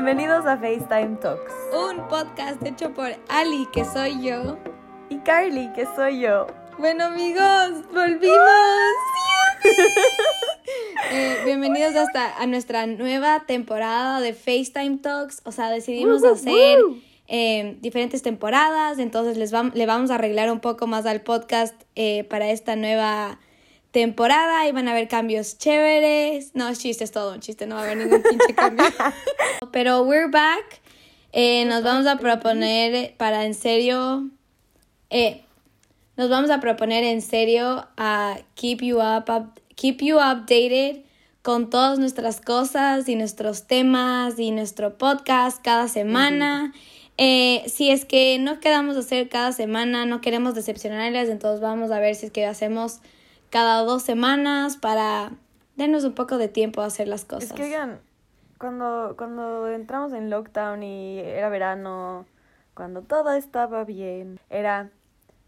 Bienvenidos a FaceTime Talks. Un podcast hecho por Ali, que soy yo. Y Carly, que soy yo. Bueno amigos, volvimos. Eh, bienvenidos hasta a nuestra nueva temporada de FaceTime Talks. O sea, decidimos hacer eh, diferentes temporadas, entonces les vam- le vamos a arreglar un poco más al podcast eh, para esta nueva temporada y van a haber cambios chéveres. No, es chiste, es todo un chiste, no va a haber ningún pinche cambio. Pero we're back. Eh, nos vamos a proponer para en serio. eh, nos vamos a proponer en serio a keep you up, up- keep you updated con todas nuestras cosas y nuestros temas y nuestro podcast cada semana. Eh, si es que no quedamos a hacer cada semana, no queremos decepcionarles, entonces vamos a ver si es que hacemos cada dos semanas para darnos un poco de tiempo a hacer las cosas. Es que oigan, cuando, cuando entramos en lockdown y era verano, cuando todo estaba bien, era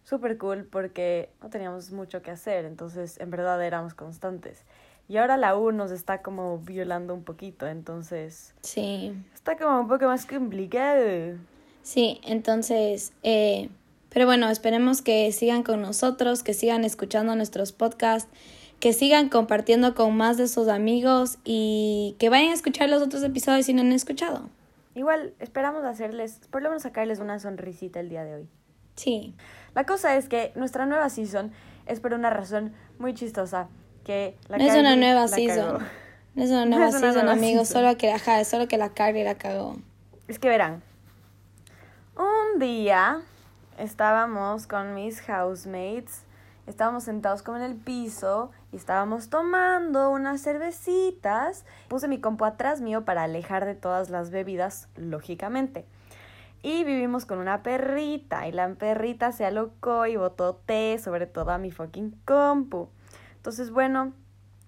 súper cool porque no teníamos mucho que hacer, entonces en verdad éramos constantes. Y ahora la U nos está como violando un poquito, entonces Sí. está como un poco más complicado. Sí, entonces, eh, pero bueno, esperemos que sigan con nosotros, que sigan escuchando nuestros podcasts, que sigan compartiendo con más de sus amigos y que vayan a escuchar los otros episodios si no han escuchado. Igual esperamos hacerles, por lo menos sacarles una sonrisita el día de hoy. Sí, La cosa es que nuestra nueva season es por una razón muy chistosa. Que la no es una nueva la season. cagó. No es una No nueva es una season, nueva amigos, season. solo que, ajá, solo que la Carly la cagó. Es que verán, un día estábamos con mis housemates, estábamos sentados como en el piso y estábamos tomando unas cervecitas. Puse mi compu atrás mío para alejar de todas las bebidas, lógicamente. Y vivimos con una perrita y la perrita se alocó y botó té sobre toda mi fucking compu. Entonces, bueno,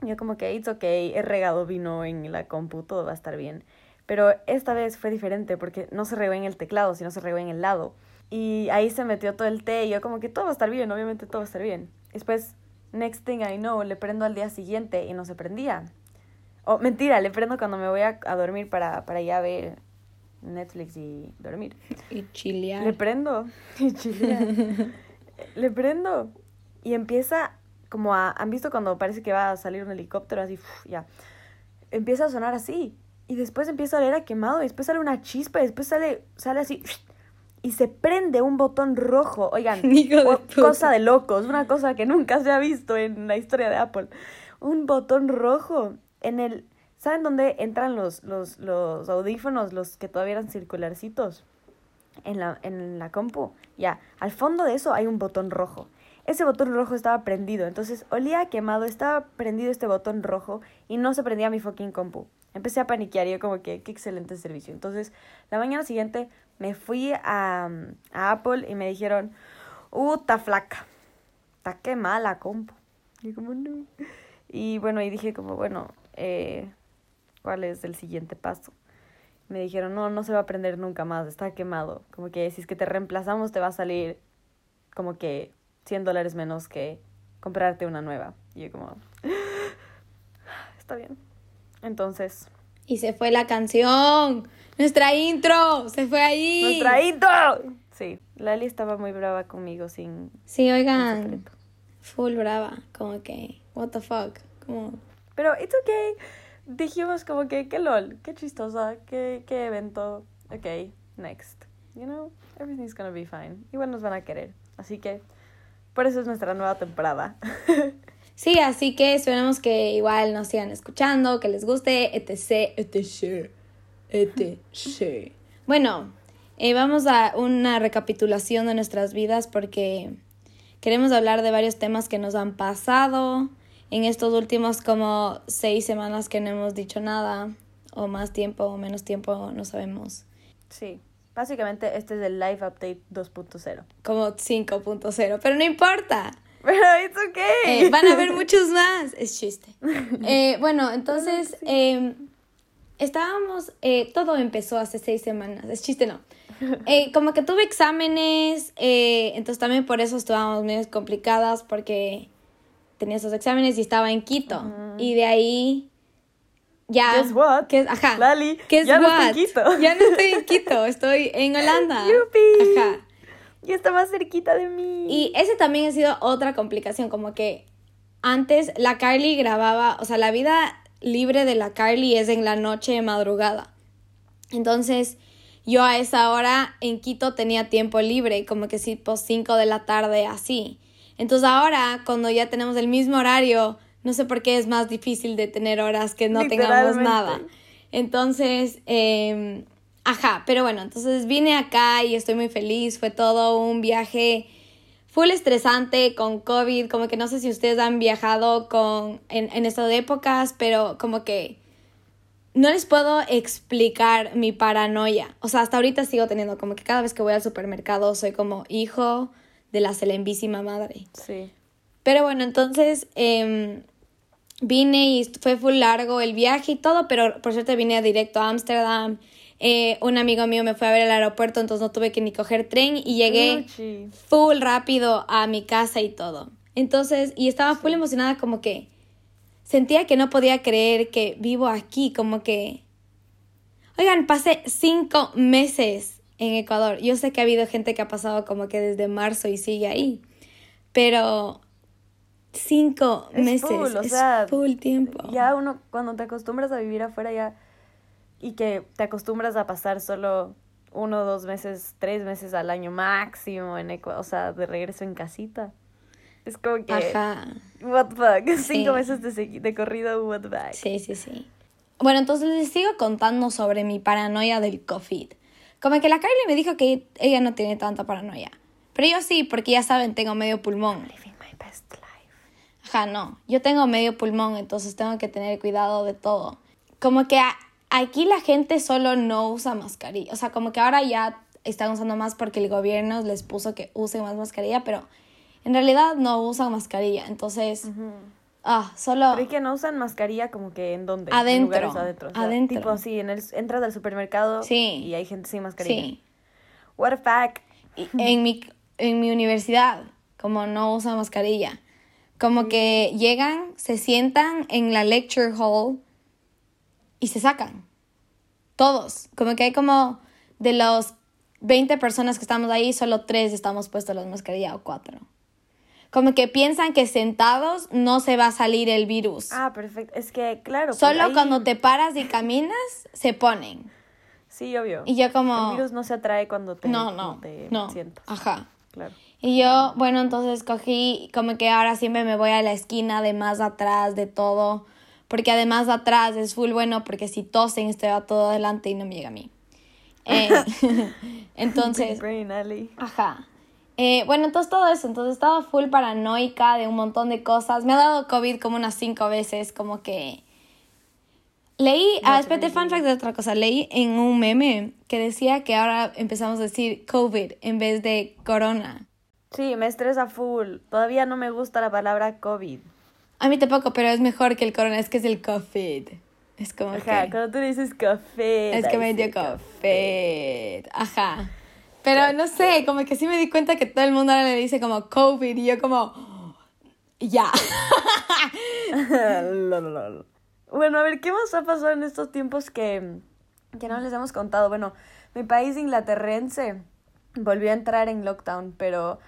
yo como que, it's okay, he regado vino en la compu, todo va a estar bien. Pero esta vez fue diferente porque no se regó en el teclado, sino se regó en el lado. Y ahí se metió todo el té y yo como que todo va a estar bien, obviamente todo va a estar bien. Después, next thing I know, le prendo al día siguiente y no se prendía. O mentira, le prendo cuando me voy a, a dormir para, para ya ver Netflix y dormir. Y chilear. Le prendo. y chilea. Le prendo. Y empieza como a... ¿Han visto cuando parece que va a salir un helicóptero así? uf, ya. Empieza a sonar así. Y después empieza a oler a quemado. Y después sale una chispa. Y después sale, sale así. Y se prende un botón rojo. Oigan, de o- cosa de locos. Una cosa que nunca se ha visto en la historia de Apple. Un botón rojo en el... ¿Saben dónde entran los, los, los audífonos, los que todavía eran circularcitos? en la, en la compu. Ya, al fondo de eso hay un botón rojo. Ese botón rojo estaba prendido, entonces olía quemado, estaba prendido este botón rojo y no se prendía mi fucking compu. Empecé a paniquear y yo como que, qué excelente servicio. Entonces, la mañana siguiente me fui a, a Apple y me dijeron, uh, está flaca, está quemada la compu. Y como, no. Y bueno, y dije como, bueno, eh, ¿cuál es el siguiente paso? Me dijeron, no, no se va a prender nunca más, está quemado. Como que si es que te reemplazamos te va a salir como que 100 dólares menos que comprarte una nueva. Y yo como, está bien. Entonces, Y se fue la canción. Nuestra intro. Se fue ahí. ¡nuestra intro! Sí, Lali estaba muy brava conmigo sin... Sí, oigan. Full brava. Como que, what the fuck. Como, Pero it's okay. Dijimos como que, qué lol, qué chistosa, qué, qué evento. Ok, next. You know, everything's gonna be fine. Igual nos van a querer. Así que, por eso es nuestra nueva temporada. Sí, así que esperemos que igual nos sigan escuchando, que les guste, etc, etc, etc. Bueno, eh, vamos a una recapitulación de nuestras vidas porque queremos hablar de varios temas que nos han pasado en estos últimos como seis semanas que no hemos dicho nada, o más tiempo o menos tiempo, no sabemos. sí, básicamente este es el Live Update 2.0. Como 5.0, pero no importa. Pero it's okay. Eh, van a haber muchos más. Es chiste. Eh, bueno, entonces eh, estábamos, eh, todo empezó hace seis semanas. Es chiste, no. Eh, como que tuve exámenes, eh, entonces también por eso estábamos medio complicadas porque tenía esos exámenes y estaba en Quito. Y de ahí Ya. Guess what? ¿Qué- ajá. Lali, Guess ya no estoy en Quito. Ya no estoy en Quito, estoy en Holanda. Yupi. Ajá. Y está más cerquita de mí. Y ese también ha sido otra complicación, como que antes la Carly grababa, o sea, la vida libre de la Carly es en la noche de madrugada. Entonces, yo a esa hora en Quito tenía tiempo libre, como que tipo 5 de la tarde, así. Entonces ahora, cuando ya tenemos el mismo horario, no sé por qué es más difícil de tener horas que no tengamos nada. Entonces, eh, ajá, pero bueno, entonces vine acá y estoy muy feliz. Fue todo un viaje full estresante con COVID, como que no sé si ustedes han viajado con, en, en estas épocas, pero como que no les puedo explicar mi paranoia. O sea, hasta ahorita sigo teniendo como que cada vez que voy al supermercado soy como hijo de la celembísima madre. Sí. Pero bueno, entonces em, vine y fue full largo el viaje y todo, pero por suerte vine directo a Ámsterdam. Eh, un amigo mío me fue a ver al aeropuerto, entonces no tuve que ni coger tren y llegué full rápido a mi casa y todo. Entonces, y estaba full emocionada como que sentía que no podía creer que vivo aquí, como que... Oigan, pasé cinco meses en Ecuador. Yo sé que ha habido gente que ha pasado como que desde marzo y sigue ahí, pero cinco Es meses full, o es sea, full tiempo. Ya uno, cuando te acostumbras a vivir afuera ya y que te acostumbras a pasar solo uno, dos meses, tres meses al año máximo en Ecuador, o sea, de regreso en casita. Es como que, Ajá. what the fuck, cinco Sí. meses de, de corrido, what the fuck. Sí, sí, sí. Bueno, entonces les sigo contando sobre mi paranoia del COVID. Como que la Carly me dijo que ella no tiene tanta paranoia. Pero yo sí, porque ya saben, tengo medio pulmón. Living my best life. Ajá, no. Yo tengo medio pulmón, entonces tengo que tener cuidado de todo. Como que aquí la gente solo no usa mascarilla. O sea, como que ahora ya están usando más porque el gobierno les puso que usen más mascarilla, pero en realidad no usan mascarilla. Entonces, ah, solo... Pero es que no usan mascarilla como que en dónde? En Adentro, lugares adentro. o sea, adentro. Tipo así, en el, entras al supermercado Sí. y hay gente sin mascarilla. Sí. What a. Y en mi, en mi universidad, como no usan mascarilla. Como que llegan, se sientan en la lecture hall y se sacan. Todos. Como que hay como de los 20 personas que estamos ahí, solo tres estamos puestos las mascarillas o cuatro. Como que piensan que sentados no se va a salir el virus. Ah, perfecto. Es que, claro. pues Solo ahí- cuando te paras y caminas, se ponen. Sí, obvio. Y yo como... El virus no se atrae cuando te, no, no, te no. sientas. Ajá. Claro. Y yo, bueno, entonces cogí, como que ahora siempre me voy a la esquina de más atrás de todo, porque además de atrás es full bueno, porque si tosen estoy a todo adelante y no me llega a mí. Eh, entonces, ajá. Eh, bueno, entonces todo eso, entonces estaba full paranoica de un montón de cosas. Me ha dado COVID como unas cinco veces, como que... Leí, ah, espérate, fun fact de otra cosa, leí en un meme que decía que ahora empezamos a decir COVID en vez de corona. Sí, me estresa full. Todavía no me gusta la palabra COVID. A mí tampoco, pero es mejor que el corona, es que es el COVID. Es como Ajá, que... cuando tú dices café. Es que me dio COVID. Ajá. Pero no sé, como que sí me di cuenta que todo el mundo ahora le dice como COVID y yo como... Ya. Bueno, a ver, ¿qué más ha pasado en estos tiempos que, que no les hemos contado? Bueno, mi país inglaterrense volvió a entrar en lockdown, pero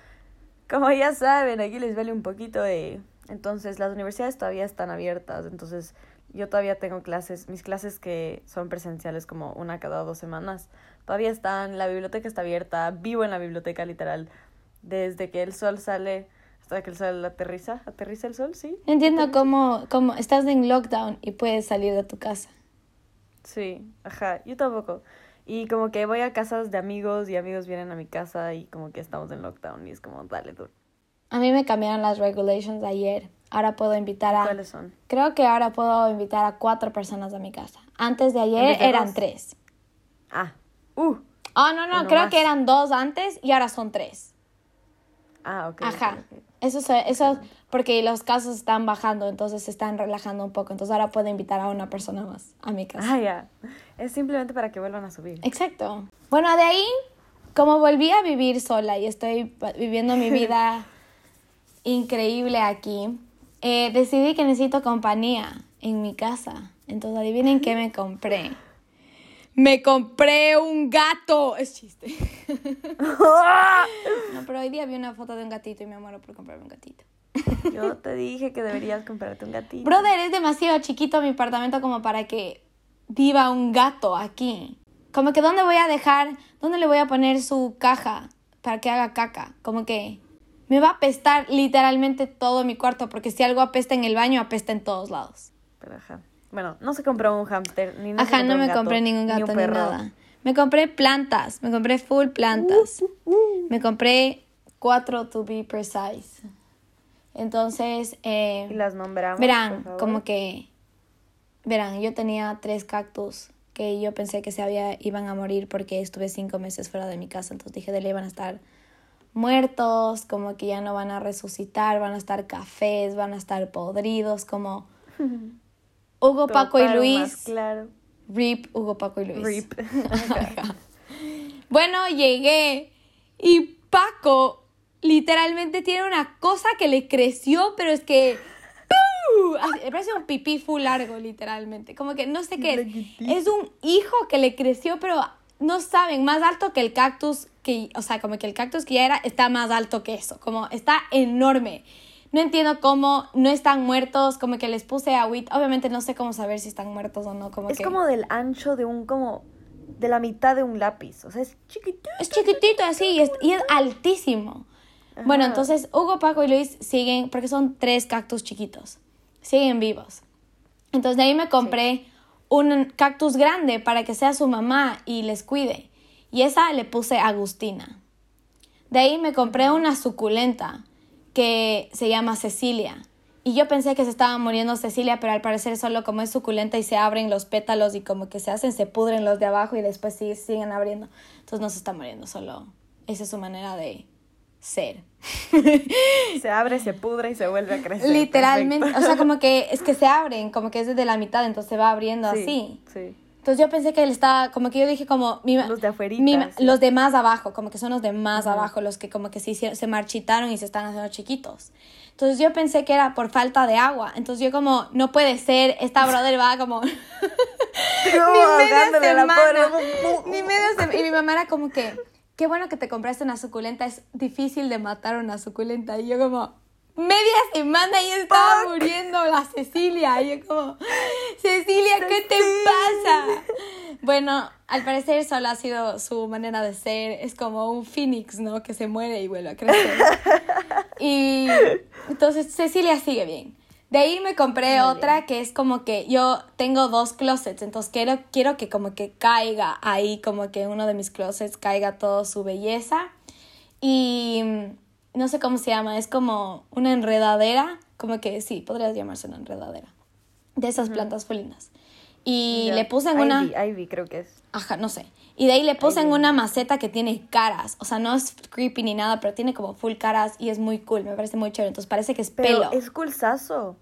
como ya saben, aquí les vale un poquito de... Entonces, las universidades todavía están abiertas, entonces yo todavía tengo clases, mis clases que son presenciales como una cada dos semanas, todavía están, la biblioteca está abierta, vivo en la biblioteca literal, desde que el sol sale hasta que el sol aterriza, aterriza el sol, ¿sí? Entiendo cómo, cómo estás en lockdown y puedes salir de tu casa. Sí, ajá, yo tampoco. Y como que voy a casas de amigos y amigos vienen a mi casa y como que estamos en lockdown y es como, dale, duro. A mí me cambiaron las regulations ayer. Ahora puedo invitar a... ¿Cuáles son? Creo que ahora puedo invitar a cuatro personas a mi casa. Antes de ayer eran dos. tres. Ah, uh, Oh, no, no, creo más. que eran dos antes y ahora son tres. ah, ok. Ajá. Eso, se- eso porque los casos están bajando, entonces se están relajando un poco. Entonces ahora puedo invitar a una persona más a mi casa. Ah, ya. Es simplemente para que vuelvan a subir. Exacto. Bueno, de ahí, como volví a vivir sola y estoy viviendo mi vida increíble aquí, eh, decidí que necesito compañía en mi casa. Entonces adivinen qué me compré. Me compré un gato. Es chiste. no, pero hoy día vi una foto de un gatito y me muero por comprarme un gatito. Yo te dije que deberías comprarte un gatito. Brother, es demasiado chiquito mi apartamento como para que viva un gato aquí. Como que dónde voy a dejar, dónde le voy a poner su caja para que haga caca. Como que me va a apestar literalmente todo mi cuarto porque si algo apesta en el baño, apesta en todos lados. Pero ajá. Bueno, no se compró un hámster ni no Ajá, no me gato, compré ningún ni un gato ni, nada. Me compré plantas, me compré full plantas. Me compré cuatro to be precise. Entonces, eh, Y las nombramos. verán, como que, verán, yo tenía tres cactus que yo pensé que se había, iban a morir porque estuve cinco meses fuera de mi casa. Entonces dije, de ley van a estar muertos, como que ya no van a resucitar, van a estar cafés, van a estar podridos, como Hugo, Paco y Luis. Claro. Rip, Hugo, Paco y Luis. Rip. Bueno, llegué y Paco literalmente tiene una cosa que le creció, pero es que... Me parece un pipí full largo, literalmente. Como que no sé qué. Es un hijo que le creció, pero no saben, más alto que el cactus, que, o sea, como que el cactus que ya era, está más alto que eso. Como está enorme. No entiendo cómo no están muertos, como que les puse agüita. Obviamente no sé cómo saber si están muertos o no. Como Es que... como del ancho de un, como, de la mitad de un lápiz. O sea, es chiquitito. Es chiquitito así y es, y es altísimo. Bueno, Ajá. entonces Hugo, Paco y Luis siguen, porque son tres cactus chiquitos, siguen vivos. Entonces de ahí me compré un cactus grande para que sea su mamá y les cuide. Y esa le puse Agustina. De ahí me compré una suculenta que se llama Cecilia. Y yo pensé que se estaba muriendo Cecilia, pero al parecer solo como es suculenta y se abren los pétalos y como que se hacen, se pudren los de abajo y después sí- siguen abriendo. Entonces no se está muriendo, solo esa es su manera de ser. Se abre, se pudre y se vuelve a crecer. Literalmente, Perfecto. o sea, como que es que se abren, como que es desde la mitad, entonces se va abriendo Sí, así. Sí. Entonces yo pensé que él estaba, como que yo dije como... Mi, Los de afuerita, mi sí. Los de más abajo, como que son los de más abajo, los que como que se, hicieron, se marchitaron y se están haciendo chiquitos. Entonces yo pensé que era por falta de agua. Entonces yo como, no puede ser, esta brother va como... Como ni media la semana. pobre. Ni media semana. Y mi mamá era como que, qué bueno que te compraste una suculenta, es difícil de matar una suculenta. Y yo como, media semana y estaba muriendo la Cecilia. Y yo como, Cecilia, ¿qué te pasa? Bueno, al parecer solo ha sido su manera de ser. Es como un phoenix, ¿no? Que se muere y vuelve a crecer. Y entonces Cecilia sigue bien. De ahí me compré otra que es como que yo tengo dos closets, entonces quiero, quiero que como que caiga ahí, como que uno de mis closets caiga toda su belleza. Y no sé cómo se llama, es como una enredadera, como que sí, podría llamarse una enredadera. De esas plantas felinas. Y Ya. le puse en una... Ivy, Ivy creo que es. Ajá, no sé. Y de ahí le puse en una maceta que tiene caras. O sea, no es creepy ni nada, pero tiene como full caras y es muy cool. Me parece muy chévere. Entonces parece que es Pero pelo. es culsazo.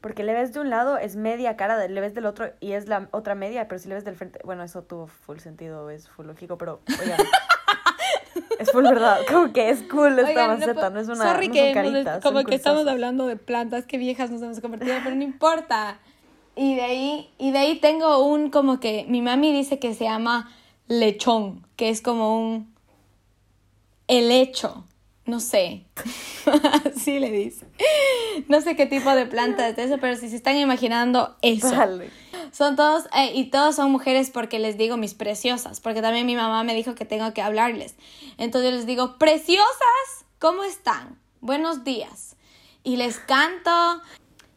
Porque le ves de un lado, es media cara, le ves del otro y es la otra media, pero si le ves del frente, bueno, eso tuvo full sentido, es full lógico, pero oigan, es full verdad, como que es cool esta Oigan, maceta, no, es una, sorry no que caritas, como que estamos hablando de plantas que viejas nos hemos convertido, pero no importa. Y de ahí, y de ahí tengo un como que mi mami dice que se llama lechón, que es como un helecho, no sé. Así le dice. No sé qué tipo de planta es eso, pero si se están imaginando eso. Vale. Son todos, eh, y todos son mujeres porque les digo mis preciosas, porque también mi mamá me dijo que tengo que hablarles. Entonces yo les digo, preciosas, ¿cómo están? Buenos días. Y les canto.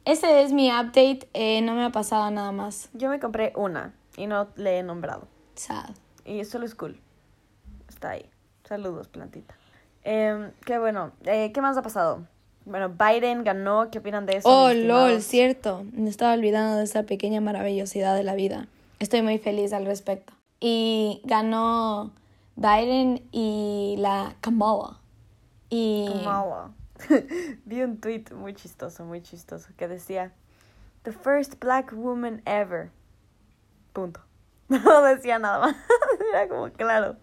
Ese es mi update, eh, no me ha pasado nada más. Yo me compré una y no le he nombrado. Sad. Y solo es cool. Está ahí. Saludos, plantita. Em, qué bueno. Eh, ¿Qué más ha pasado? Bueno, Biden ganó. ¿Qué opinan de eso? Oh, lol, cierto. Me estaba olvidando de esa pequeña maravillosidad de la vida. Estoy muy feliz al respecto. Y ganó Biden y la Kamala. Y... Kamala. Vi un tweet muy chistoso, muy chistoso, que decía, The first black woman ever. Punto. No decía nada más. Era como, claro,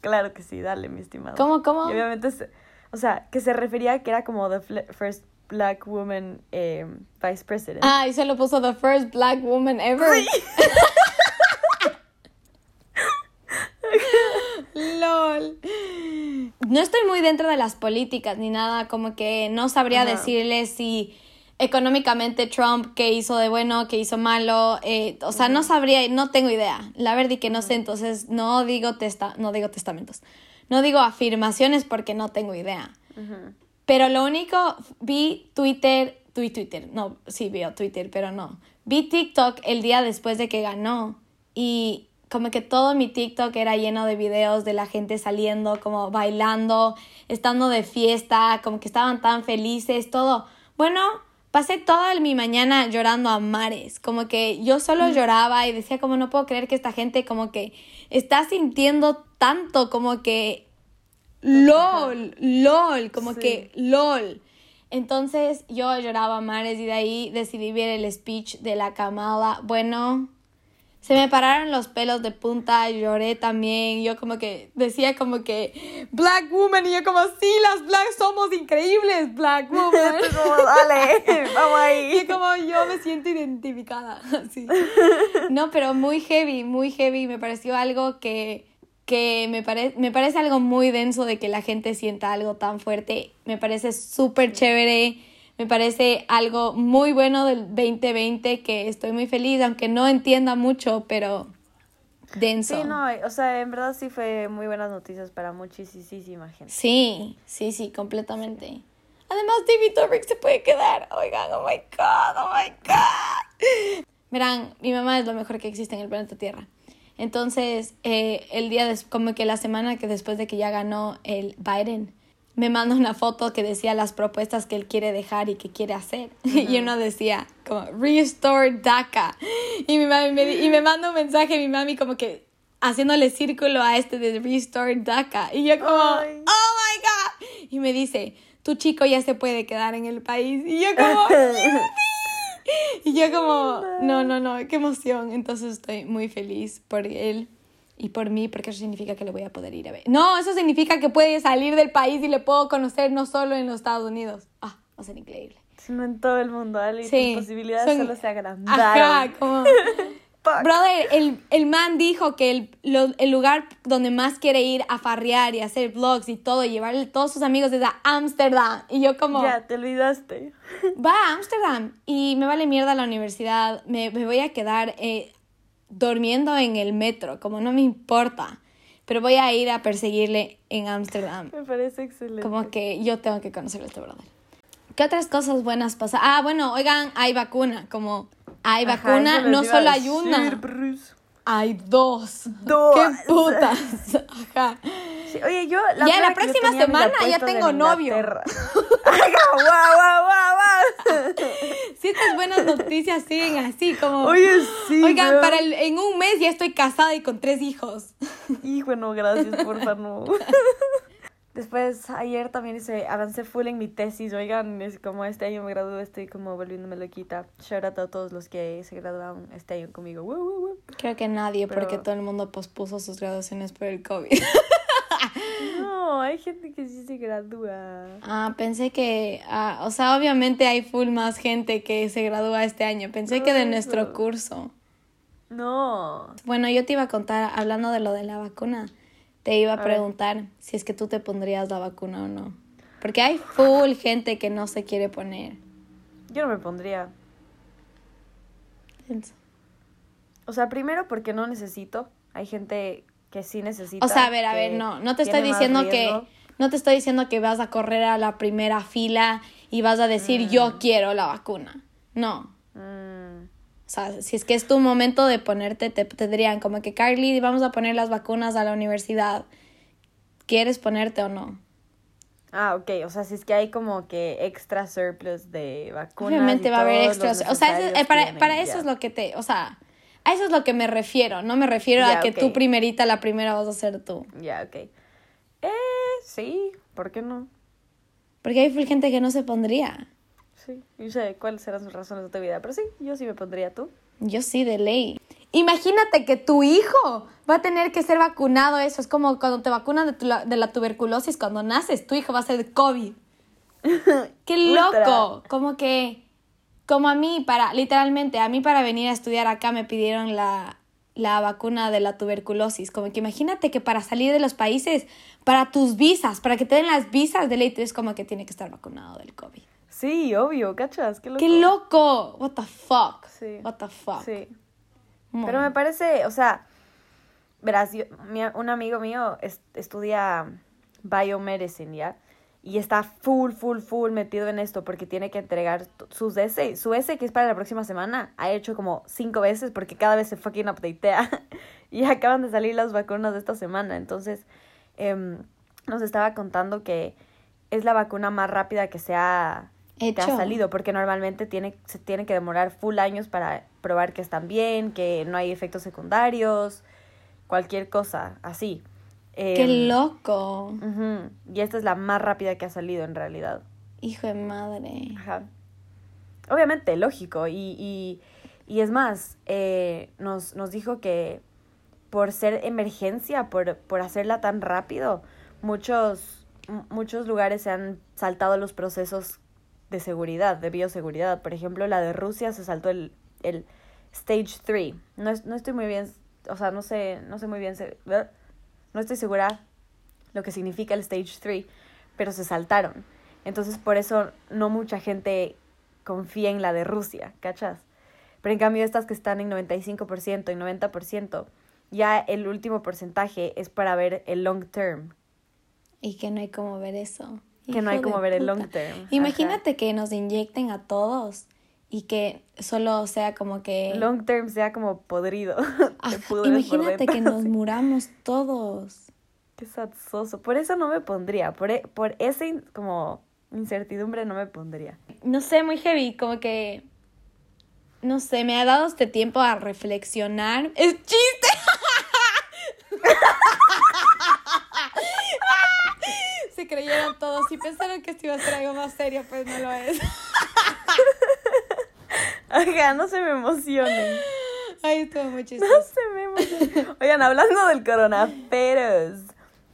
claro que sí, dale, mi estimado. ¿Cómo, cómo? Y obviamente, se- o sea, que se refería a que era como the first black woman eh, vice president. Ah, y se lo puso the first black woman ever. LOL. No estoy muy dentro de las políticas ni nada, como que no sabría Ajá. decirles si económicamente Trump qué hizo de bueno, qué hizo malo, eh, o sea, no sabría, no tengo idea. La verdad que no sé, entonces no digo testa, no digo testamentos. No digo afirmaciones porque no tengo idea. Pero lo único, vi Twitter, vi Twitter, no, sí veo Twitter, pero no. Vi TikTok el día después de que ganó y como que todo mi TikTok era lleno de videos de la gente saliendo, como bailando, estando de fiesta, como que estaban tan felices, todo. Bueno, pasé toda mi mañana llorando a mares, como que yo solo lloraba y decía como no puedo creer que esta gente como que está sintiendo tanto, como que LOL, LOL, como Sí. que LOL. Entonces yo lloraba a mares y de ahí decidí ver el speech de la Kamala. Bueno, se me pararon los pelos de punta, lloré también. Yo como que decía como que Black Woman y yo como sí, las Black somos increíbles, Black Woman. Como, dale, vamos Y ahí. como yo me siento identificada. Sí. No, pero muy heavy, muy heavy. Me pareció algo que, que me, pare- me parece algo muy denso de que la gente sienta algo tan fuerte. Me parece súper chévere. Me parece algo muy bueno del 2020 que estoy muy feliz, aunque no entienda mucho, pero denso. Sí, no, o sea, en verdad sí fue muy buenas noticias para muchísima gente. Sí, sí, sí, completamente. Además, David Dobrik se puede quedar. Oigan, oh my god, oh my god. Verán, mi mamá es lo mejor que existe en el planeta Tierra. Entonces, eh, el día, des- como que la semana que después de que ya ganó el Biden, me manda una foto que decía las propuestas que él quiere dejar y que quiere hacer. Y uno decía, como, Restore DACA. Y mi mami me, y me manda un mensaje, mi mami como que haciéndole círculo a este de Restore DACA. Y yo como, Ay. oh my god. Y me dice, tu chico ya se puede quedar en el país. Y yo como, y yo como, no, no, no, qué emoción. Entonces estoy muy feliz por él y por mí, porque eso significa que le voy a poder ir a ver. No, eso significa que puede salir del país y le puedo conocer no solo en los Estados Unidos. Ah, va a ser increíble. Sino en todo el mundo, Ale, Sí. tus posibilidades son- solo se agrandaron. Ajá, como... Brother, el, el man dijo que el, lo- el lugar donde más quiere ir a farrear y hacer vlogs y todo, y llevarle a todos sus amigos es a Ámsterdam. Y yo como... Ya, te olvidaste. va a Ámsterdam y me vale mierda la universidad, me, me voy a quedar eh, durmiendo en el metro, como no me importa, pero voy a ir a perseguirle en Ámsterdam, Me parece excelente. como que yo tengo que conocer a este brother. ¿Qué otras cosas buenas pasan? Ah, bueno, oigan, hay vacuna, como hay Ajá, vacuna, no solo hay una. Hay dos. Dos. ¡Qué putas! Ajá. Sí, oye, yo Ya, la que yo próxima semana ya tengo en novio. Ajá, guau, guau, guau, guau. Si estas buenas noticias siguen así, como... Oye, sí. Oigan, para el- en un mes ya estoy casada y con tres hijos. Hijo, no, gracias, porfa, no. Después, ayer también hice, avancé full en mi tesis. Oigan, es como este año me gradué, estoy como volviéndome loquita. Shout out a todos los que se graduaron este año conmigo. Woo, woo, woo. Creo que nadie, Pero- porque todo el mundo pospuso sus graduaciones por el COVID. No, hay gente que sí se gradúa. Ah, pensé que, ah, o sea, obviamente hay full más gente que se gradúa este año. Pensé que de Eso. nuestro curso. No. Bueno, yo te iba a contar, hablando de lo de la vacuna, te iba a, A ver. preguntar si es que tú te pondrías la vacuna o no. Porque hay full gente que no se quiere poner. Yo no me pondría. Pienso. O sea, primero porque no necesito. Hay gente que sí necesita. O sea, a ver, a ver, no, no te estoy diciendo que no te estoy diciendo que vas a correr a la primera fila y vas a decir Mm. yo quiero la vacuna. No. Mm, O sea, si es que es tu momento de ponerte, te tendrían como que Carly, vamos a poner las vacunas a la universidad. ¿Quieres ponerte o no? Ah, ok. O sea, si es que hay como que extra surplus de vacunas. Obviamente y va a haber extras. O sea, eso- eh, para, tienen, para eso es lo que te, o sea, a eso es lo que me refiero. No me refiero a que tú primerita, la primera vas a ser tú. Ya, ok. Eh, sí. ¿Por qué no? Porque hay gente que no se pondría. Sí. Yo sé cuáles serán sus razones de tu vida. Pero sí, yo sí me pondría tú. Yo sí, de ley. Imagínate que tu hijo va a tener que ser vacunado. Eso es como cuando te vacunan de, tu- de la tuberculosis cuando naces. Tu hijo va a ser de COVID. ¡Qué loco! Como que, como a mí, para, literalmente, a mí para venir a estudiar acá me pidieron la, la vacuna de la tuberculosis. Como que imagínate que para salir de los países, para tus visas, para que te den las visas de ley, es como que tiene que estar vacunado del COVID. Sí, obvio, ¿cachas? Qué loco. ¡Qué loco! What the fuck? Sí. What the fuck? Sí. Pero me parece, o sea, verás, yo- mi- un amigo mío es- estudia biomedicine, ¿ya? Y está full, full, full metido en esto porque tiene que entregar sus essays. Su essay, que es para la próxima semana, ha hecho como cinco veces porque cada vez se fucking updatea. y acaban de salir las vacunas de esta semana. Entonces, em, nos estaba contando que es la vacuna más rápida que se ha, que ha Hecho. salido porque normalmente tiene, se tiene que demorar full años para probar que están bien, que no hay efectos secundarios, cualquier cosa así. ¡Qué Em, loco! ujú, Y esta es la más rápida que ha salido en realidad. Hijo de madre. Ajá. Obviamente, lógico. Y, y, y es más, eh, nos, nos dijo que por ser emergencia, por, por hacerla tan rápido, muchos, mu- muchos lugares se han saltado los procesos de seguridad, de bioseguridad. Por ejemplo, la de Rusia se saltó el, el Stage 3. No, es- no estoy muy bien, o sea, no sé, no sé muy bien, no estoy segura lo que significa el Stage 3, pero se saltaron. Entonces, por eso no mucha gente confía en la de Rusia, ¿cachas? Pero en cambio, estas que están en 95% y 90%, ya el último porcentaje es para ver el long term, Y que no hay como ver eso. Que no hay como ver el long term. Imagínate que nos inyecten a todos y que solo sea como que... Long term sea como podrido. Ajá, imagínate que nos muramos todos. Qué satsoso. Por eso no me pondría. Por, e- por esa in- como incertidumbre no me pondría. No sé, muy heavy, como que... No sé, me ha dado este tiempo a reflexionar. ¡Es chiste! Se creyeron todos y pensaron que esto iba a ser algo más serio, pues no lo es. Ajá, no se me emocionen. Ay, estuvo muy No chistoso. se me emocionen. Oigan, hablando del coronavirus.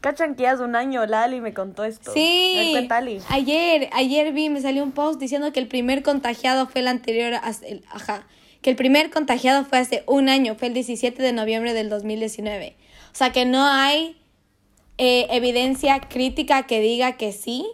¿Cachan que hace un año Lali me contó esto? Sí, cuenta, ayer, ayer vi, me salió un post diciendo que el primer contagiado fue el anterior, el- ajá, que el primer contagiado fue hace un año, fue el 17 de noviembre del 2019. O sea que no hay eh, evidencia crítica que diga que sí,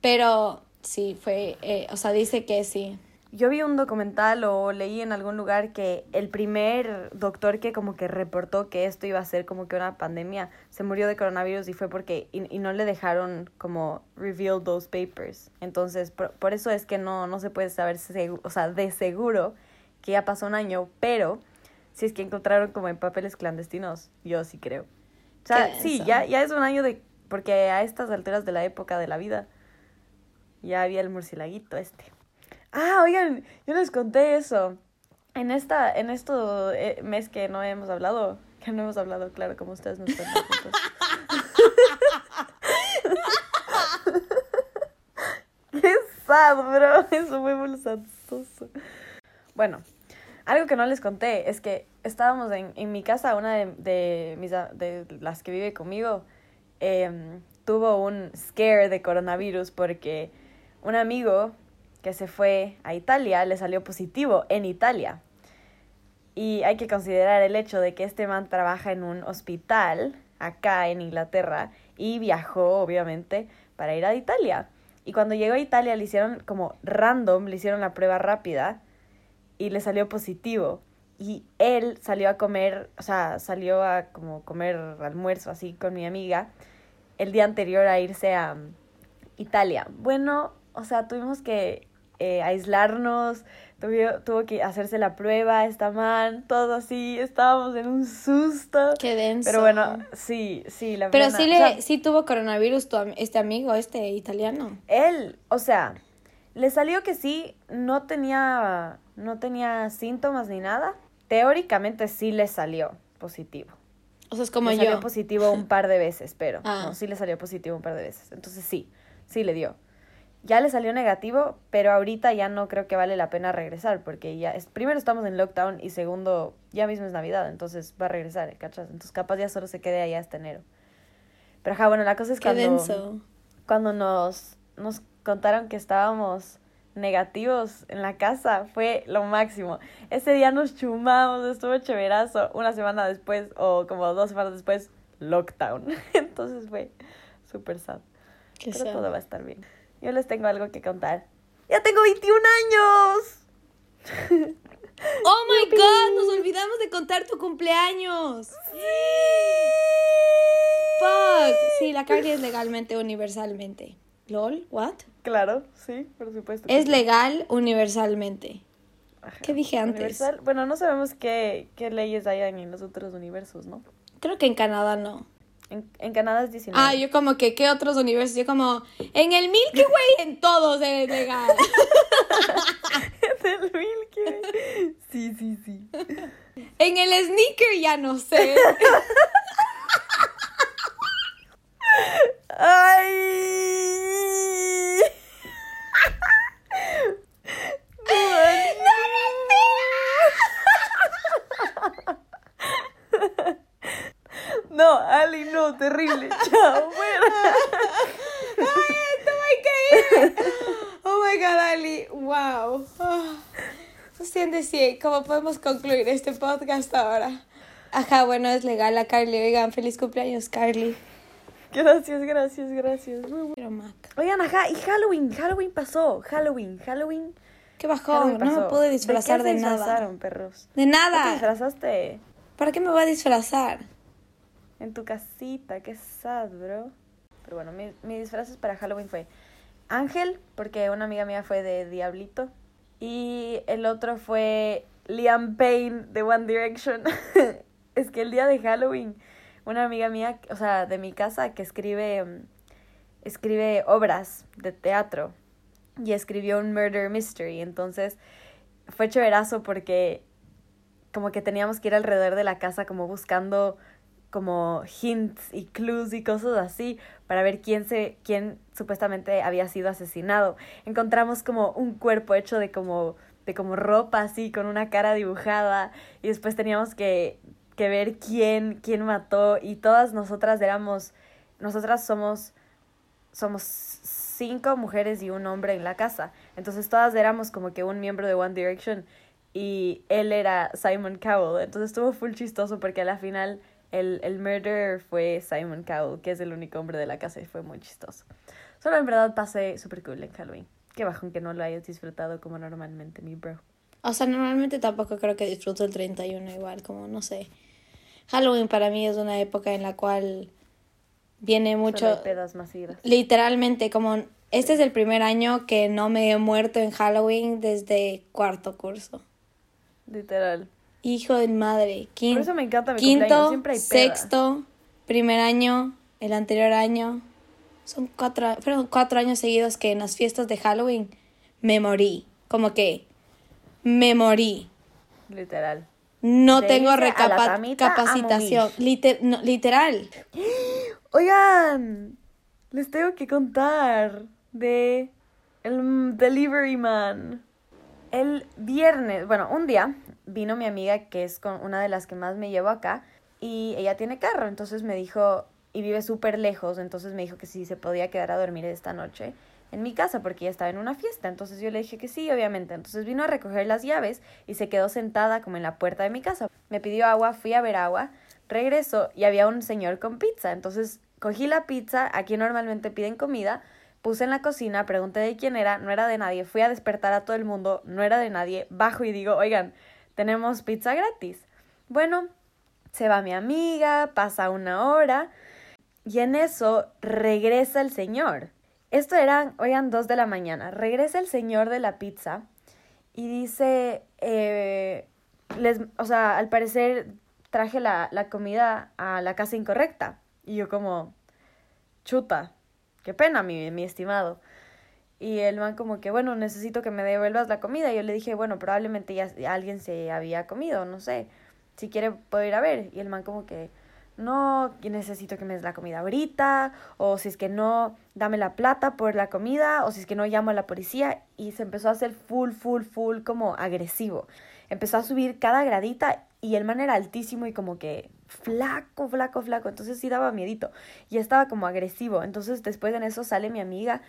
pero sí, fue, eh, o sea, dice que sí. Yo vi un documental o leí en algún lugar que el primer doctor que como que reportó que esto iba a ser como que una pandemia se murió de coronavirus y fue porque y, y no le dejaron como reveal those papers. Entonces, por, por eso es que no, no se puede saber o sea, de seguro que ya pasó un año, pero si es que encontraron como en papeles clandestinos, yo sí creo. O sea, sí, ya, ya es un año de porque a estas alturas de la época de la vida ya había el murcielaguito este. Ah, oigan, yo les conté eso. En esta, en esto eh, mes que no hemos hablado, que no hemos hablado, claro, como ustedes nos cuentan juntos. Qué sad, bro. Eso fue muy sadsoso. Bueno, algo que no les conté es que estábamos en, en mi casa, una de, mis, de las que vive conmigo, em, tuvo un scare de coronavirus porque un amigo que se fue a Italia le salió positivo en Italia. Y hay que considerar el hecho de que este man trabaja en un hospital acá en Inglaterra y viajó, obviamente, para ir a Italia. Y cuando llegó a Italia le hicieron como random, le hicieron la prueba rápida y le salió positivo. Y él salió a comer, o sea, salió a como comer almuerzo así con mi amiga el día anterior a irse a um, Italia. Bueno, o sea, tuvimos que eh, aislarnos, tuvo, tuvo que hacerse la prueba, esta man, todo así, estábamos en un susto. Qué denso. Pero bueno, sí, sí, la Pero sí, o le, sea, sí tuvo coronavirus tu, este amigo, este italiano. Él, o sea, le salió que sí, no tenía, no tenía síntomas ni nada. Teóricamente sí le salió positivo. O sea, es como le yo. salió positivo un par de veces, pero Ah. no, sí le salió positivo un par de veces. Entonces sí, sí le dio. Ya le salió negativo, pero ahorita ya no creo que vale la pena regresar, porque ya es, primero estamos en lockdown y segundo, ya mismo es Navidad, entonces va a regresar, ¿cachas? Entonces capaz ya solo se quede allá hasta enero. Pero ajá, bueno, la cosa es Qué cuando denso. cuando nos, nos contaron que estábamos negativos en la casa fue lo máximo. Ese día nos chumamos, estuvo chéverazo. Una semana después, o como dos semanas después, lockdown. Entonces fue súper sad. Qué Pero sad. todo va a estar bien. Yo les tengo algo que contar. ¡Ya tengo 21 años! Oh my god, nos olvidamos de contar tu cumpleaños. Fuck. Sí, la Carly es legalmente universalmente. LOL, what? Claro, sí, por supuesto. Es legal universalmente. Ajá. ¿Qué dije antes? Universal. Bueno, no sabemos qué, qué leyes hayan en los otros universos, ¿no? Creo que en Canadá no. En, en Canadá es 19. Ah, yo como que, ¿qué otros universos? Yo como, en el Milky Way, en todos es legal. del Milky Way. Sí, sí, sí. En el sneaker ya no sé. ¡Ay! No, Ali, no, terrible. Chao, fuera. ¡Ay, esto va a caer! Oh my god, Ali, wow. Oh. ¿Cómo podemos concluir este podcast ahora? Ajá, bueno, es legal a Carly. Oigan, feliz cumpleaños, Carly. Gracias, gracias, gracias. Muy bueno. Oigan, ajá, y Halloween, Halloween pasó. Halloween, Halloween. ¿Qué? Halloween No me pude disfrazar ¿De, de, qué se nada. disfrazaron, perros? De ¿No te nada. disfrazaste ¿Para qué me voy a disfrazar? en tu casita? Qué sad, bro. Pero bueno, mi, mi disfraz para Halloween fue Ángel, porque una amiga mía fue de Diablito. Y el otro fue Liam Payne de One Direction. es que el día de Halloween, una amiga mía, o sea, de mi casa, que escribe, mm, escribe obras de teatro y escribió un murder mystery. Entonces fue chéverazo porque como que teníamos que ir alrededor de la casa como buscando como hints y clues y cosas así para ver quién se quién supuestamente había sido asesinado. Encontramos como un cuerpo hecho de como de como ropa así con una cara dibujada y después teníamos que que ver quién quién mató y todas nosotras éramos nosotras somos somos cinco mujeres y un hombre en la casa. Entonces todas éramos como que un miembro de One Direction y él era Simon Cowell. Entonces estuvo full chistoso porque a la final el, el murderer fue Simon Cowell, que es el único hombre de la casa y fue muy chistoso. Solo en verdad pasé súper cool en Halloween. Qué bajón que no lo hayas disfrutado como normalmente, mi bro. O sea, normalmente tampoco creo que disfruto el 31 igual, como no sé. Halloween para mí es una época en la cual viene mucho, pedas masivas. literalmente como este es el primer año que no me he muerto en Halloween desde cuarto curso. Literal. Hijo de madre, Por quin- eso me encanta mi quinto, Siempre hay pedas. sexto, primer año, el anterior año. Son cuatro, fueron cuatro años seguidos que en las fiestas de Halloween me morí. Como que me morí. Literal. No De tengo irse a la recapa- camita a capacitación. morir. Liter- no, literal. Oigan, les tengo que contar de el Delivery Man. El viernes, bueno, un día vino mi amiga que es con una de las que más me llevo acá y ella tiene carro, entonces me dijo y vive súper lejos, entonces me dijo que si se podía quedar a dormir esta noche en mi casa porque ella estaba en una fiesta, entonces yo le dije que sí, obviamente, entonces vino a recoger las llaves y se quedó sentada como en la puerta de mi casa. Me pidió agua, fui a ver agua, regresó y había un señor con pizza, entonces cogí la pizza, aquí normalmente piden comida, puse en la cocina, pregunté de quién era, no era de nadie, fui a despertar a todo el mundo, no era de nadie, bajo y digo, oigan, tenemos pizza gratis. Bueno, se va mi amiga, pasa una hora y en eso regresa el señor. Esto eran, oigan, dos de la mañana. Regresa el señor de la pizza y dice, eh, les, o sea, al parecer traje la, la comida a la casa incorrecta. Y yo como, chuta, qué pena, mi, mi estimado. Y el man como que, bueno, necesito que me devuelvas la comida. Y yo le dije, bueno, probablemente ya alguien se había comido, no sé. Si quiere, puedo ir a ver. Y el man como que, no, necesito que me des la comida ahorita. O si es que no, dame la plata por la comida. O si es que no, llamo a la policía. Y se empezó a hacer full, full, full como agresivo. Empezó a subir cada gradita y el man era altísimo y como que flaco, flaco, flaco. Entonces sí daba miedito. Y estaba como agresivo. Entonces después en eso sale mi amiga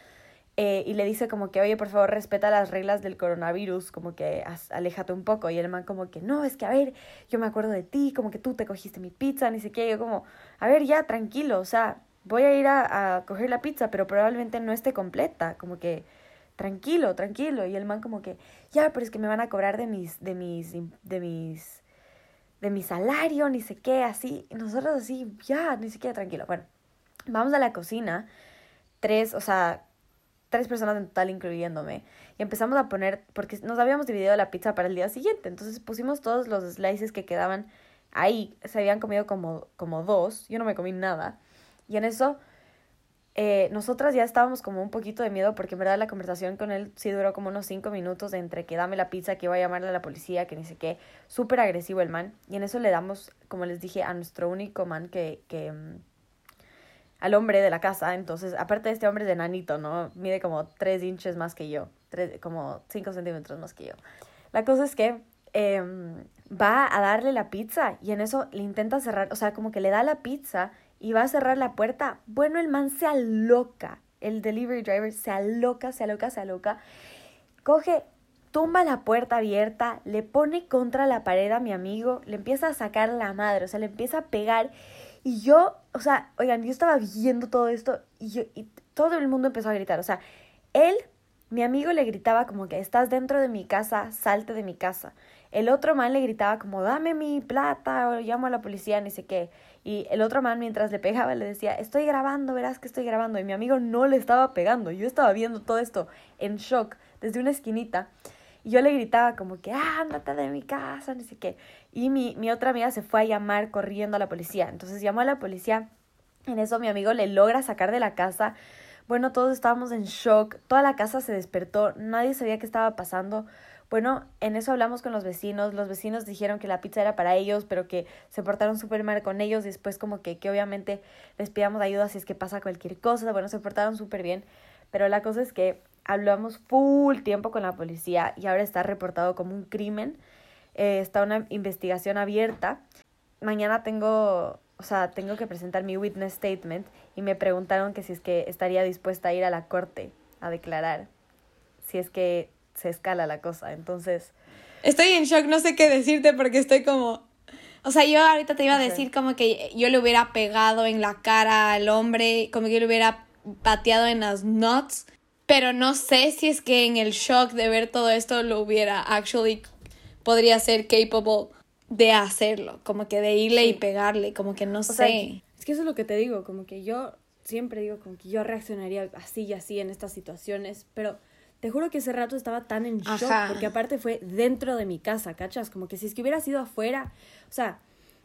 eh, y le dice como que, oye, por favor, respeta las reglas del coronavirus, como que aléjate un poco. Y el man como que, no, es que, a ver, yo me acuerdo de ti, como que tú te cogiste mi pizza, ni sé qué. Yo como, a ver, ya, tranquilo, o sea, voy a ir a, a coger la pizza, pero probablemente no esté completa, como que, tranquilo, tranquilo. Y el man como que, ya, pero es que me van a cobrar de mis, de mis, de mis, de mi salario, ni sé qué, así. Nosotros así, ya, ni siquiera tranquilo. Bueno, vamos a la cocina, tres, o sea, tres personas en total incluyéndome. Y empezamos a poner, porque nos habíamos dividido la pizza para el día siguiente. Entonces pusimos todos los slices que quedaban ahí. Se habían comido como, como dos. Yo no me comí nada. Y en eso, eh, nosotras ya estábamos como un poquito de miedo porque en verdad la conversación con él sí duró como unos cinco minutos entre que dame la pizza, que iba a llamarle a la policía, que ni sé qué. Súper agresivo el man. Y en eso le damos, como les dije, a nuestro único man que... que mm, al hombre de la casa. Entonces, aparte de este hombre es de nanito, ¿no? Mide como 3 inches más que yo, tres, como 5 centímetros más que yo. La cosa es que em, va a darle la pizza y en eso le intenta cerrar, o sea, como que le da la pizza y va a cerrar la puerta. Bueno, el man se aloca, el delivery driver se aloca, se aloca, se aloca. Coge, tumba la puerta abierta, le pone contra la pared a mi amigo, le empieza a sacar la madre, o sea, le empieza a pegar. Y yo, o sea, oigan, yo estaba viendo todo esto y, yo, y todo el mundo empezó a gritar. O sea, él, mi amigo le gritaba como que estás dentro de mi casa, salte de mi casa. El otro man le gritaba como dame mi plata o llamo a la policía, ni sé qué. Y el otro man mientras le pegaba le decía, estoy grabando, verás que estoy grabando. Y mi amigo no le estaba pegando. Yo estaba viendo todo esto en shock desde una esquinita. Yo le gritaba como que, "Ah, ándate de mi casa, ni sé qué. Y mi, mi otra amiga se fue a llamar corriendo a la policía. Entonces llamó a la policía. En eso mi amigo le logra sacar de la casa. Bueno, todos estábamos en shock. Toda la casa se despertó. Nadie sabía qué estaba pasando. Bueno, en eso hablamos con los vecinos. Los vecinos dijeron que la pizza era para ellos, pero que se portaron súper mal con ellos. Después como que, que obviamente les pidamos ayuda si es que pasa cualquier cosa. Bueno, se portaron súper bien. Pero la cosa es que hablamos full tiempo con la policía y ahora está reportado como un crimen. Eh, está una investigación abierta. Mañana tengo, o sea, tengo que presentar mi witness statement y me preguntaron que si es que estaría dispuesta a ir a la corte a declarar si es que se escala la cosa. Entonces, Estoy en shock, no sé qué decirte porque estoy como... O sea, yo ahorita te iba a decir como que yo le hubiera pegado en la cara al hombre, como que yo le hubiera pateado en las nuts, pero no sé si es que en el shock de ver todo esto lo hubiera actually podría ser capable de hacerlo, como que de irle y pegarle, como que no sé. Es que eso es lo que te digo, como que yo siempre digo como que yo reaccionaría así y así en estas situaciones, pero te juro que ese rato estaba tan en shock, Ajá. porque aparte fue dentro de mi casa, ¿cachas? Como que si es que hubiera sido afuera, o sea,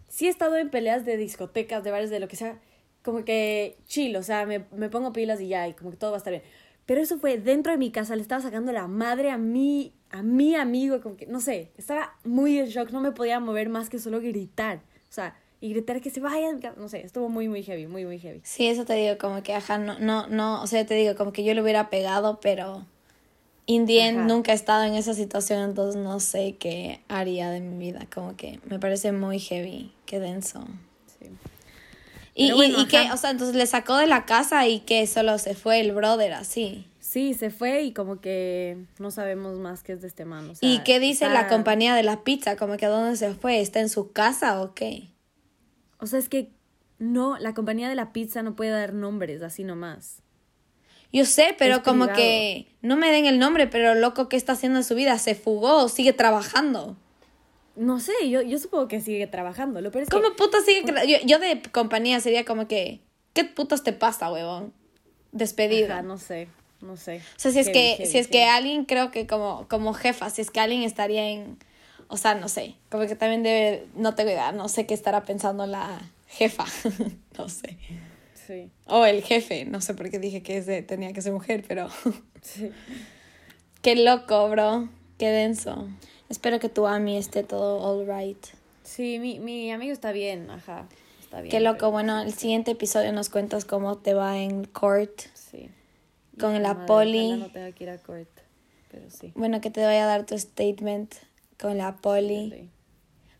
sí he estado en peleas de discotecas, de bares, de lo que sea, como que chill, o sea, me, me pongo pilas y ya, y como que todo va a estar bien. Pero eso fue dentro de mi casa, le estaba sacando la madre a mí, a mi amigo, como que, no sé, estaba muy en shock, no me podía mover más que solo gritar, o sea, y gritar que se vayan, no sé, estuvo muy, muy heavy, muy, muy heavy. Sí, eso te digo, como que, ajá, no, no, no, o sea, te digo, como que yo le hubiera pegado, pero in the end Ajá. nunca he estado en esa situación, entonces no sé qué haría de mi vida, como que me parece muy heavy, qué denso. Y, bueno, y, y que, o sea, entonces le sacó de la casa y que solo se fue el brother así. Sí, se fue y como que no sabemos más qué es de este man. o sea, ¿Y qué dice la compañía de la pizza? Como que a dónde se fue, ¿está en su casa o qué? O sea, es que no, la compañía de la pizza no puede dar nombres así nomás. Yo sé, pero Es como privado. que no me den el nombre, pero loco, ¿qué está haciendo en su vida? ¿Se fugó o sigue trabajando? No sé, yo, yo supongo que sigue trabajando. Lo peor es que- ¿Cómo puta sigue? Yo, yo de compañía sería como que, ¿qué putas te pasa, huevón? Despedido. Ajá, no sé, no sé. O sea, si es que, si es que alguien, creo que como, como jefa, si es que alguien estaría en, o sea, no sé, como que también debe, no tengo idea, no sé qué estará pensando la jefa, no sé. Sí, O el jefe, no sé por qué dije que ese tenía que ser mujer, pero sí. qué loco, bro, qué denso. Espero que tu Ami esté todo all right. Sí, mi, mi amigo está bien, ajá. Está bien. Qué loco, pero- bueno, el siguiente episodio nos cuentas cómo te va en court. Sí. con la madre, poli. no tenga que ir a court, pero sí. Bueno, que te vaya a dar tu statement con la poli. Sí,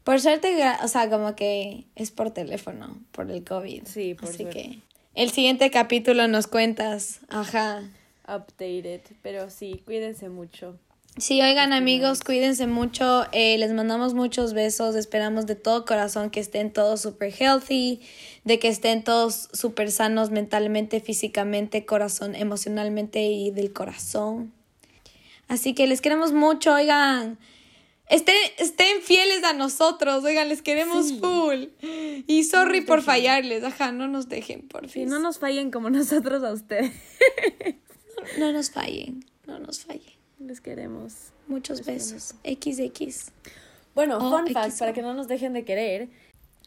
Por suerte, o sea, como que es por teléfono, por el COVID. Sí, por Así suerte. que el siguiente capítulo nos cuentas, ajá, updated. Pero sí, cuídense mucho. Sí, oigan amigos, cuídense mucho, eh, les mandamos muchos besos, esperamos de todo corazón que estén todos super healthy, de que estén todos súper sanos mentalmente, físicamente, corazón, emocionalmente y del corazón. Así que les queremos mucho, oigan, estén, estén fieles a nosotros, oigan, les queremos Sí. full. Y sorry por fallarles, ajá, no nos dejen, por Sí, fin. no nos fallen como nosotros a ustedes. no nos fallen, no nos fallen. Les queremos. Muchos besos. XX. Bueno, Oh, fun fact, para que no nos dejen de querer,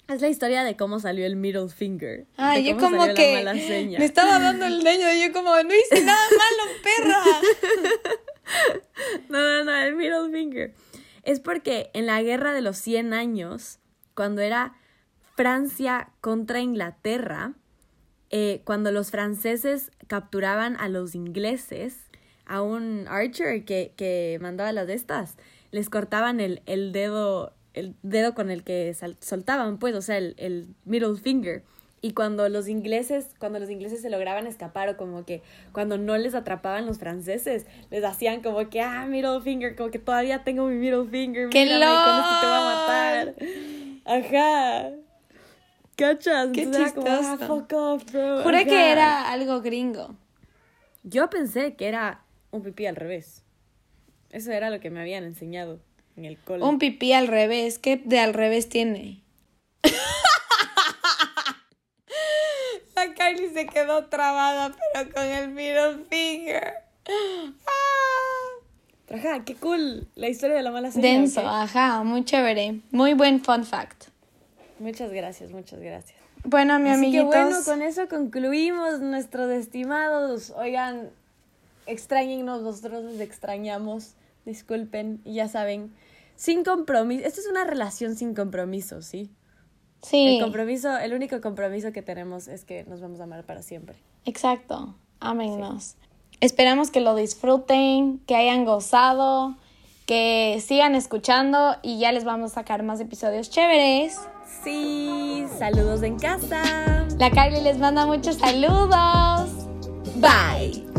es la historia de cómo salió el middle finger. Ah, yo como que me estaba dando el leño y yo como, no hice nada malo, perra. No, no, no, el middle finger. Es porque en la guerra de los 100 años, cuando era Francia contra Inglaterra, eh, cuando los franceses capturaban a los ingleses, a un archer que, que mandaba las de estas, les cortaban el, el dedo, el dedo con el que sal- soltaban, pues, o sea, el, el middle finger. Y cuando los ingleses, cuando los ingleses se lograban escapar o como que cuando no les atrapaban los franceses, les hacían como que, ah, middle finger, como que todavía tengo mi middle finger, ¡Qué mírame, con esto te voy a matar. Ajá. ¿Cachas? Qué Entonces era como, ah, chistoso. fuck off, bro. Juré Ajá. que era algo gringo. Yo pensé que era un pipí al revés. Eso era lo que me habían enseñado en el cole. Un pipí al revés. ¿Qué de al revés tiene? La Kylie se quedó trabada, pero con el middle finger. Ah. Ajá, qué cool la historia de la mala señal. Denso, ¿ok? ajá, muy chévere. Muy buen fun fact. Muchas gracias, muchas gracias. Bueno, mi Así que amiguitos. bueno, con eso concluimos nuestros estimados. Oigan, extrañennos, nosotros les extrañamos. Disculpen, y ya saben, sin compromiso. Esto es una relación sin compromiso, ¿sí? sí, El compromiso, el único compromiso que tenemos es que nos vamos a amar para siempre. exacto. Ámennos. Esperamos que lo disfruten, que hayan gozado, que sigan escuchando y ya les vamos a sacar más episodios chéveres. Sí, saludos en casa. La Kylie les manda muchos saludos. Bye.